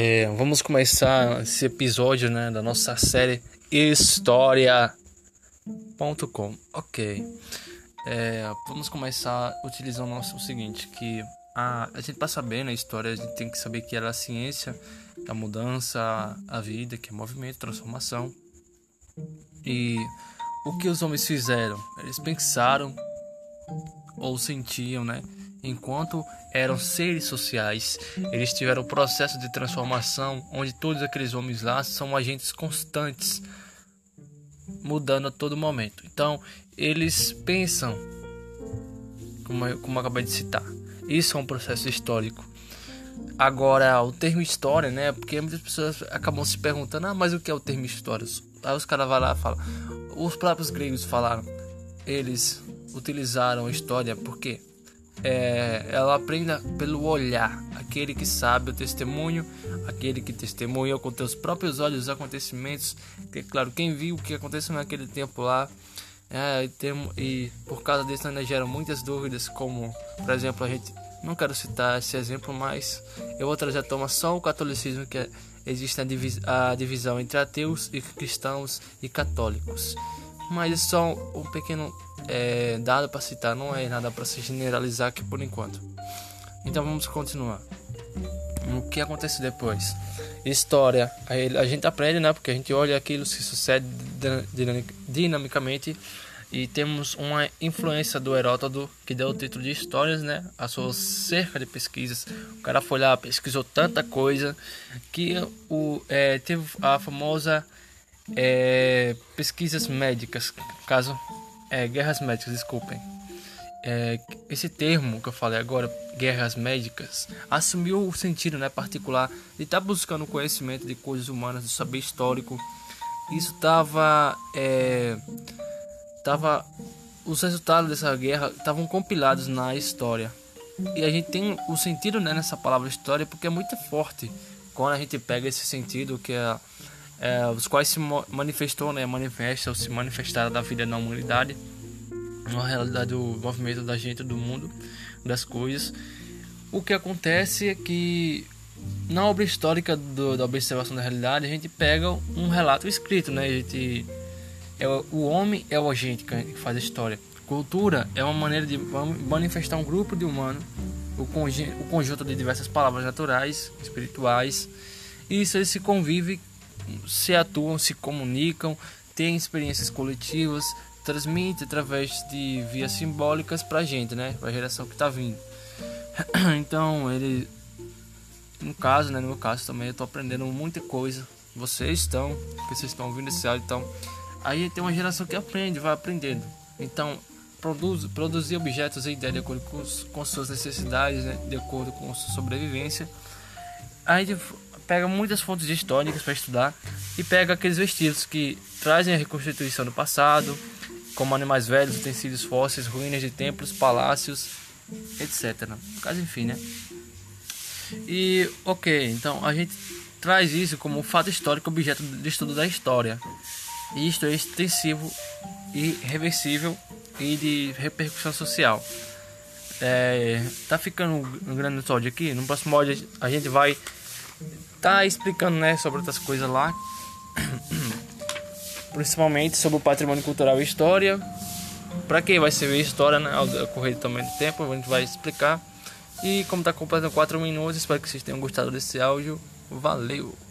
É, vamos começar esse episódio né, da nossa série História.com. Ok. É, vamos começar utilizando o seguinte, que a, a gente para saber na história, a gente tem que saber que era a ciência, a mudança, a vida, que é movimento, transformação. E o que os homens fizeram? Eles pensaram ou sentiam, né? Enquanto eram seres sociais, eles tiveram um processo de transformação onde todos aqueles homens lá são agentes constantes, mudando a todo momento. Então, eles pensam, como eu, como eu acabei de citar, isso é um processo histórico. Agora, o termo história, né? Porque muitas pessoas acabam se perguntando: ah, mas o que é o termo história? Aí os caras vão lá e falam: os próprios gregos falaram, eles utilizaram a história porque é, ela aprenda pelo olhar, aquele que sabe o testemunho, aquele que testemunha com teus próprios olhos os acontecimentos, que claro, quem viu o que aconteceu naquele tempo lá, é, e, tem, e por causa disso ainda geram muitas dúvidas, como por exemplo a gente não quero citar esse exemplo, mas eu vou trazer à toma só o catolicismo que é, existe a, divis, a divisão entre ateus e cristãos e católicos mas é só um pequeno é, dado para citar, não é nada para se generalizar aqui por enquanto. Então vamos continuar. O que acontece depois? História. A gente aprende, né? Porque a gente olha aquilo que sucede dinamicamente e temos uma influência do Heródoto que deu o título de Histórias, né? A sua cerca de pesquisas. O cara foi lá, pesquisou tanta coisa que o, é, teve a famosa é, pesquisas médicas, caso é, guerras médicas, desculpem. É, esse termo que eu falei agora, guerras médicas, assumiu o sentido né, particular de estar tá buscando conhecimento de coisas humanas, do saber histórico. Isso estava. É, tava, os resultados dessa guerra estavam compilados na história. E a gente tem o sentido né, nessa palavra história porque é muito forte quando a gente pega esse sentido que é é, os quais se manifestou, né, manifesta ou se manifestaram da vida na humanidade, na realidade do movimento da gente, do mundo, das coisas. O que acontece é que na obra histórica do, da observação da realidade a gente pega um relato escrito, né? A gente é o homem é o agente que faz a história. Cultura é uma maneira de manifestar um grupo de humanos, o, o conjunto de diversas palavras naturais, espirituais. E isso se convive se atuam, se comunicam, têm experiências coletivas, transmitem através de vias simbólicas para a gente, né? Para a geração que está vindo. Então, ele, no caso, né? No meu caso também, eu estou aprendendo muita coisa. Vocês estão, que vocês estão ouvindo esse áudio, então, aí tem uma geração que aprende, vai aprendendo. Então, produz, produzir objetos e ideias de acordo com, com suas necessidades, né? de acordo com sua sobrevivência. Aí pega muitas fontes históricas para estudar e pega aqueles vestidos que trazem a reconstituição do passado, como animais velhos, utensílios fósseis, ruínas de templos, palácios, etc. Caso, enfim, né? E, ok, então a gente traz isso como um fato histórico, objeto de estudo da história. E isto é extensivo e reversível e de repercussão social. É, tá ficando um grande episódio aqui. No próximo áudio a gente vai tá explicando né, sobre outras coisas lá. Principalmente sobre o patrimônio cultural e história. Para quem vai servir história né, ao decorrer também do tempo, a gente vai explicar. E como tá completando 4 minutos, espero que vocês tenham gostado desse áudio. Valeu!